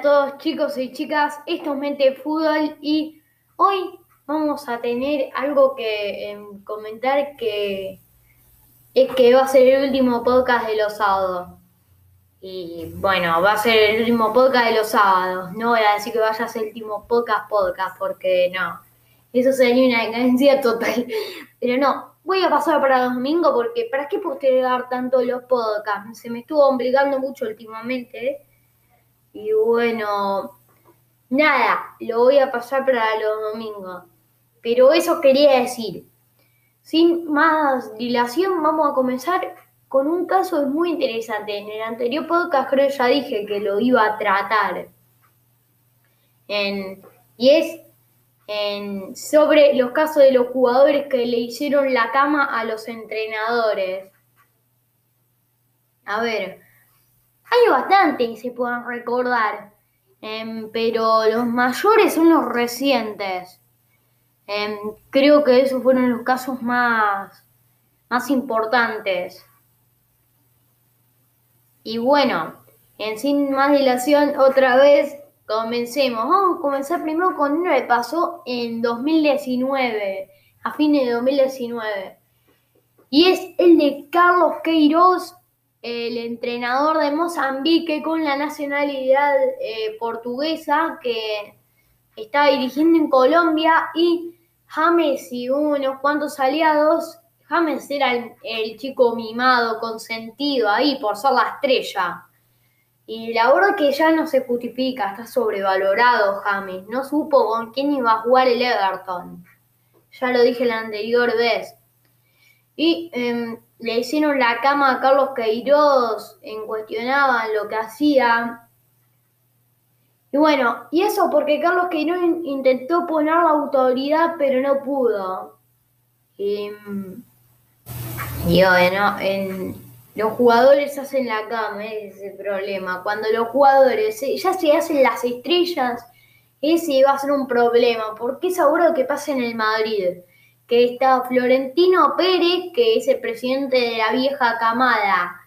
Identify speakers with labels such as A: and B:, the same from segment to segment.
A: todos chicos y chicas, esto es Mente Fútbol y hoy vamos a tener algo que em, comentar que es que va a ser el último podcast de los sábados. Y bueno, va a ser el último podcast de los sábados. No voy a decir que vaya a ser el último podcast podcast porque no, eso sería una decadencia total. Pero no, voy a pasar para los domingos porque ¿para qué postergar tanto los podcasts? Se me estuvo obligando mucho últimamente. ¿eh? Y bueno, nada, lo voy a pasar para los domingos. Pero eso quería decir. Sin más dilación, vamos a comenzar con un caso muy interesante. En el anterior podcast creo ya dije que lo iba a tratar. y es en, sobre los casos de los jugadores que le hicieron la cama a los entrenadores. A ver, hay bastantes que se puedan recordar, em, pero los mayores son los recientes. Em, creo que esos fueron los casos más, más importantes. Y bueno, en sin más dilación, otra vez comencemos. Vamos a comenzar primero con uno que pasó en 2019, a fines de 2019. Y es el de Carlos Queiroz el entrenador de Mozambique con la nacionalidad eh, portuguesa que está dirigiendo en Colombia y James y unos cuantos aliados. James era el, chico mimado, consentido ahí por ser la estrella. Y la verdad que ya no se justifica, está sobrevalorado James. No supo con quién iba a jugar el Everton. Ya lo dije la anterior vez. Y em, le hicieron la cama a Carlos Queiroz, en cuestionaban lo que hacía. Y bueno, y eso porque Carlos Queiroz intentó poner la autoridad, pero no pudo. Y, bueno, en, los jugadores hacen la cama, ese es el problema. Cuando los jugadores ya se hacen las estrellas, ese va a ser un problema, porque es lo que pasa en el Madrid que está Florentino Pérez, que es el presidente de la vieja camada.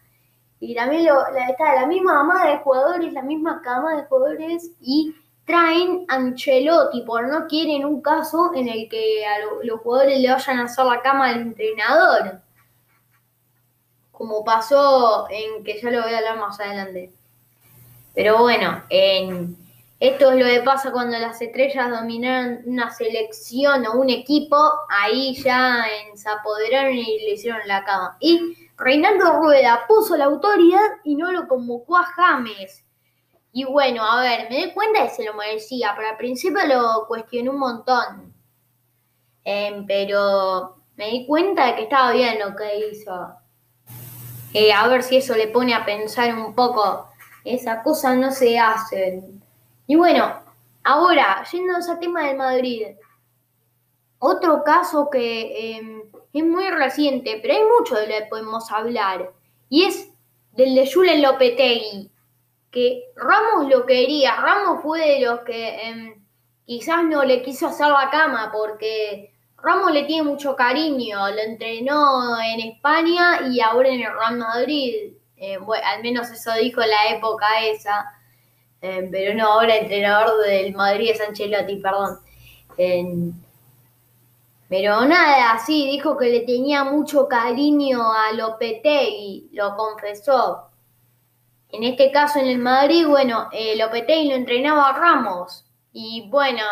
A: Y también está la misma camada de jugadores, la misma camada de jugadores, y traen Ancelotti, por no quieren un caso en el que a los jugadores le vayan a hacer la cama al entrenador. Como pasó en que ya lo voy a hablar más adelante. Pero bueno, en, esto es lo que pasa cuando las estrellas dominaron una selección o un equipo, ahí ya se apoderaron y le hicieron la cama. Y Reinaldo Rueda puso la autoridad y no lo convocó a James. Y bueno, a ver, me di cuenta que se lo merecía, pero al principio lo cuestioné un montón. Em, pero me di cuenta de que estaba bien lo que hizo. Eh, a ver si eso le pone a pensar un poco. Esas cosas no se hacen. Y bueno, ahora, yendo a ese tema del Madrid, otro caso que em, es muy reciente, pero hay mucho de lo que podemos hablar, y es del de Julen Lopetegui, que Ramos lo quería, Ramos fue de los que em, quizás no le quiso hacer la cama porque Ramos le tiene mucho cariño, lo entrenó en España y ahora en el Real Madrid, eh, al menos eso dijo la época esa. Pero no, ahora entrenador del Madrid es Ancelotti, perdón. pero nada, sí, dijo que le tenía mucho cariño a Lopetegui, lo confesó. En este caso en el Madrid, bueno, eh, Lopetegui lo entrenaba a Ramos. Y bueno,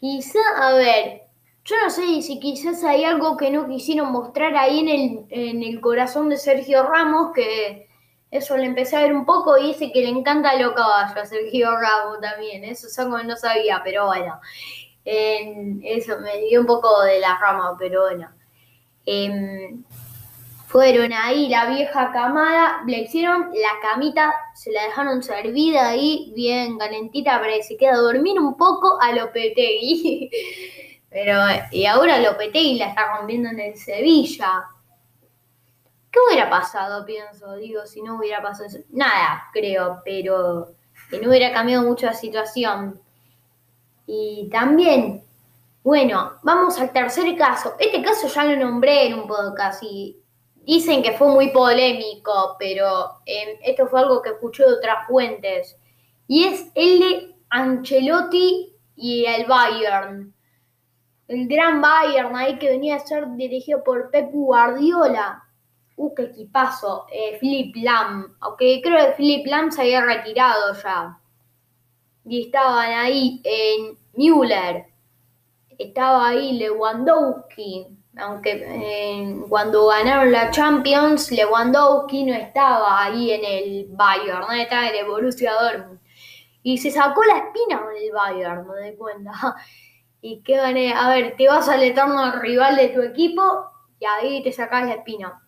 A: quizá, a ver, yo no sé si quizás hay algo que no quisieron mostrar ahí en el, en el corazón de Sergio Ramos, que eso le empecé a ver un poco y dice que le encanta los caballos Sergio Ramos también. Eso como no sabía, pero bueno. eso me dio un poco de la rama, pero bueno. Em, fueron ahí la vieja camada, le hicieron la camita, se la dejaron servida ahí, bien calentita para que se quede a dormir un poco a Lopetegui. Pero, y ahora Lopetegui la está rompiendo en el Sevilla. ¿Qué hubiera pasado, pienso? Digo, si no hubiera pasado eso. Nada, creo, pero que no hubiera cambiado mucho la situación. Y también, bueno, vamos al tercer caso. Este caso ya lo nombré en un podcast y dicen que fue muy polémico, pero em, esto fue algo que escuché de otras fuentes. y es el de Ancelotti y el Bayern. El gran Bayern ahí que venía a ser dirigido por Pep Guardiola. Uh, qué equipazo. Eh, Philip Lam. Aunque creo que Philip Lam se había retirado ya. Y estaban ahí en Müller. Estaba ahí Lewandowski. Aunque eh, cuando ganaron la Champions, Lewandowski no estaba ahí en el Bayern, estaba en el Borussia Dortmund. Y se sacó la espina con el Bayern, me doy cuenta. Y qué gané. A ver, te vas al eterno rival de tu equipo y ahí te sacas la espina.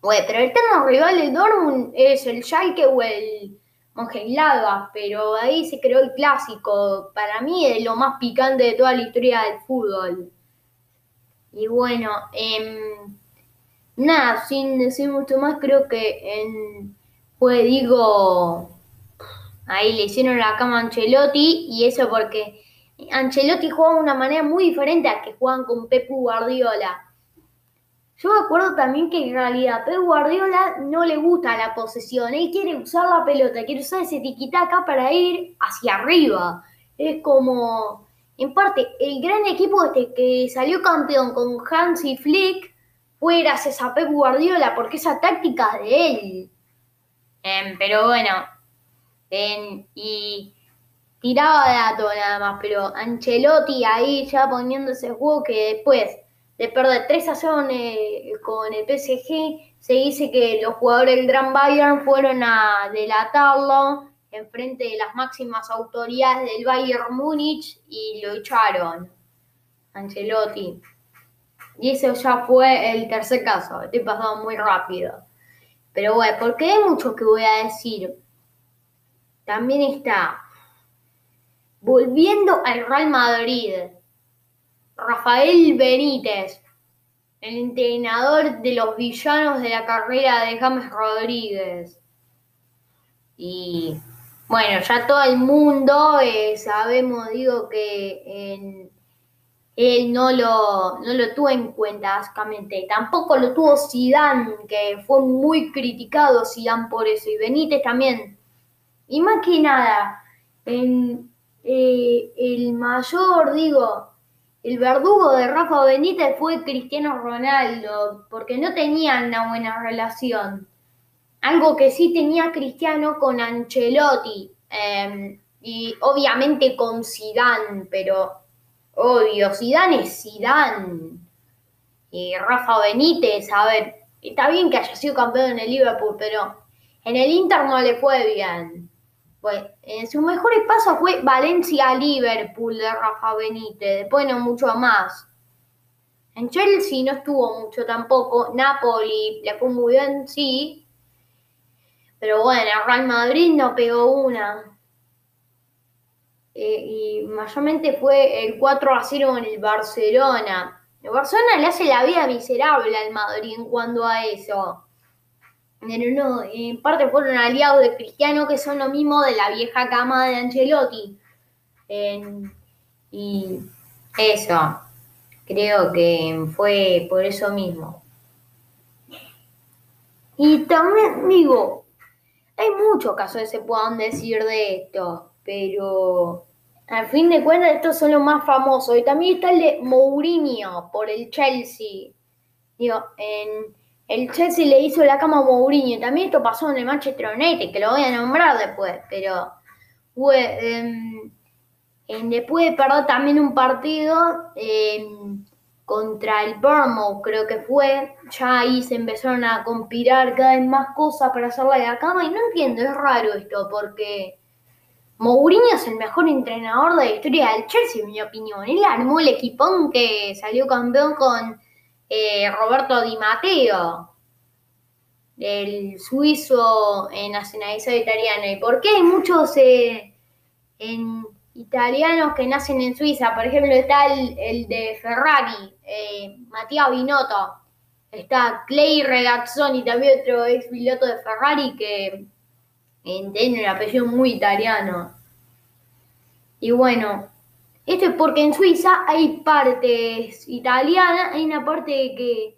A: Bueno, pero el eterno rival del Dortmund es el Schalke o el Mönchengladbach, pero ahí se creó el clásico. Para mí es lo más picante de toda la historia del fútbol. Y bueno, em, nada, sin decir mucho más, creo que en, pues digo, ahí le hicieron la cama a Ancelotti y eso porque Ancelotti juega de una manera muy diferente a que juegan con Pep Guardiola. Yo me acuerdo también que en realidad Pep Guardiola no le gusta la posesión, él quiere usar la pelota, quiere usar ese tiquitaca para ir hacia arriba. Es como, en parte, el gran equipo este que salió campeón con Hansi Flick fue gracias a Pep Guardiola, porque esa táctica es de él. Em, pero bueno, y tiraba dato nada más, pero Ancelotti ahí ya poniendo ese juego que después de perder 3 a 0 con el PSG, se dice que los jugadores del Gran Bayern fueron a delatarlo en frente de las máximas autoridades del Bayern Múnich y lo echaron. Ancelotti. Y eso ya fue el tercer caso. Estoy pasando muy rápido. Pero bueno, porque hay mucho que voy a decir. También está. Volviendo al Real Madrid. Rafael Benítez, el entrenador de los villanos de la carrera de James Rodríguez. Y bueno, ya todo el mundo eh, sabemos, digo, que él no lo, no lo tuvo en cuenta, básicamente. Tampoco lo tuvo Zidane, que fue muy criticado Zidane por eso. Y Benítez también. Y más que nada, en, eh, el mayor, digo, el verdugo de Rafa Benítez fue Cristiano Ronaldo, porque no tenían una buena relación. Algo que sí tenía Cristiano con Ancelotti em, y obviamente con Zidane, pero obvio, Zidane es Zidane. Y Rafa Benítez, a ver, está bien que haya sido campeón en el Liverpool, pero en el Inter no le fue bien. Pues, en sus mejores pasos fue Valencia-Liverpool de Rafa Benítez, después no mucho más. En Chelsea no estuvo mucho tampoco, Napoli le fue muy bien, sí, pero bueno, Real Madrid no pegó una. Eh, y mayormente fue el 4 a 0 en el Barcelona. El Barcelona le hace la vida miserable al Madrid en cuanto a eso. Pero no, en parte fueron aliados de Cristiano que son lo mismo de la vieja cama de Ancelotti. y eso, creo que fue por eso mismo. Y también digo, hay muchos casos que se puedan decir de esto, pero al fin de cuentas estos son los más famosos. Y también está el de Mourinho por el Chelsea. Digo, en el Chelsea le hizo la cama a Mourinho. También esto pasó en el Manchester United, que lo voy a nombrar después, pero em, después de perder también un partido em, contra el Bournemouth, creo que fue, ya ahí se empezaron a conspirar cada vez más cosas para hacerle la cama y no entiendo, es raro esto, porque Mourinho es el mejor entrenador de la historia del Chelsea, en mi opinión. Él armó el equipón que salió campeón con eh, Roberto Di Matteo, el suizo nacionalizado italiano. ¿Y por qué hay muchos eh, italianos que nacen en Suiza? Por ejemplo, está el, de Ferrari, eh, Matías Binotto. Está Clay Regazzoni, también otro ex piloto de Ferrari que tiene un apellido muy italiano. Y bueno, esto es porque en Suiza hay partes italianas, hay una parte que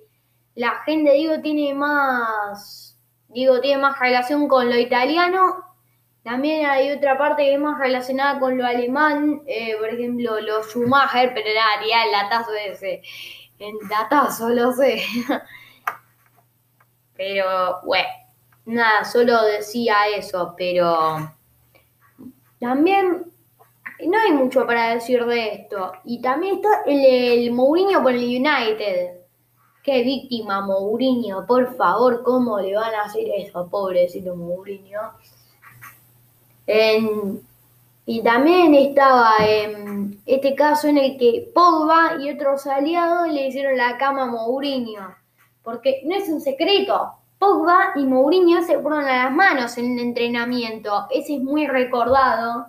A: la gente, digo, tiene más, digo, tiene más relación con lo italiano También hay otra parte que es más relacionada con lo alemán, eh, por ejemplo, los Schumacher, pero era haría el latazo ese. El datazo, lo sé. pero, bueno, nada, solo decía eso, pero también no hay mucho para decir de esto. Y también está el, Mourinho con el United. Qué víctima Mourinho, por favor, ¿cómo le van a hacer eso, pobrecito Mourinho? y también estaba en este caso en el que Pogba y otros aliados le hicieron la cama a Mourinho. Porque no es un secreto, Pogba y Mourinho se fueron a las manos en el entrenamiento. Ese es muy recordado.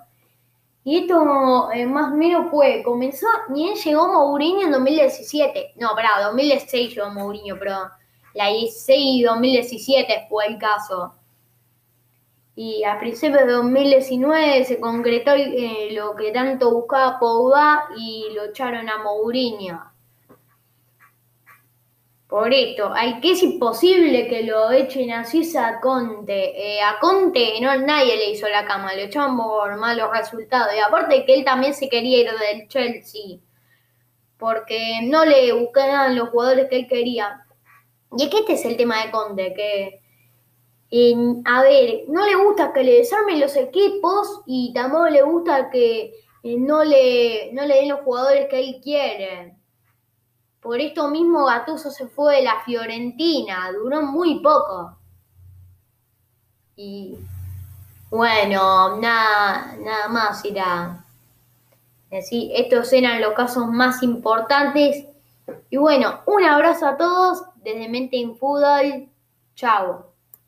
A: Y esto eh, más o menos fue, comenzó, bien llegó Mourinho en 2017. No, pará, 2016 llegó Mourinho, pero la 16 y 2017 fue el caso. Y a principios de 2019 se concretó eh, lo que tanto buscaba Pogba y lo echaron a Mourinho. Por esto, hay que es imposible que lo echen así a Conte. Eh, a Conte no, nadie le hizo la cama, le echaron por malos resultados. Y aparte que él también se quería ir del Chelsea, porque no le buscaban los jugadores que él quería. Y es que este es el tema de Conte, que, a ver, no le gusta que le desarmen los equipos y tampoco le gusta que eh, no, le, no le den los jugadores que él quiere. Por esto mismo Gattuso se fue de la Fiorentina, duró muy poco. Y bueno, nada, nada más irá. Así, estos eran los casos más importantes. Y bueno, un abrazo a todos desde Mente en Fútbol. Chao.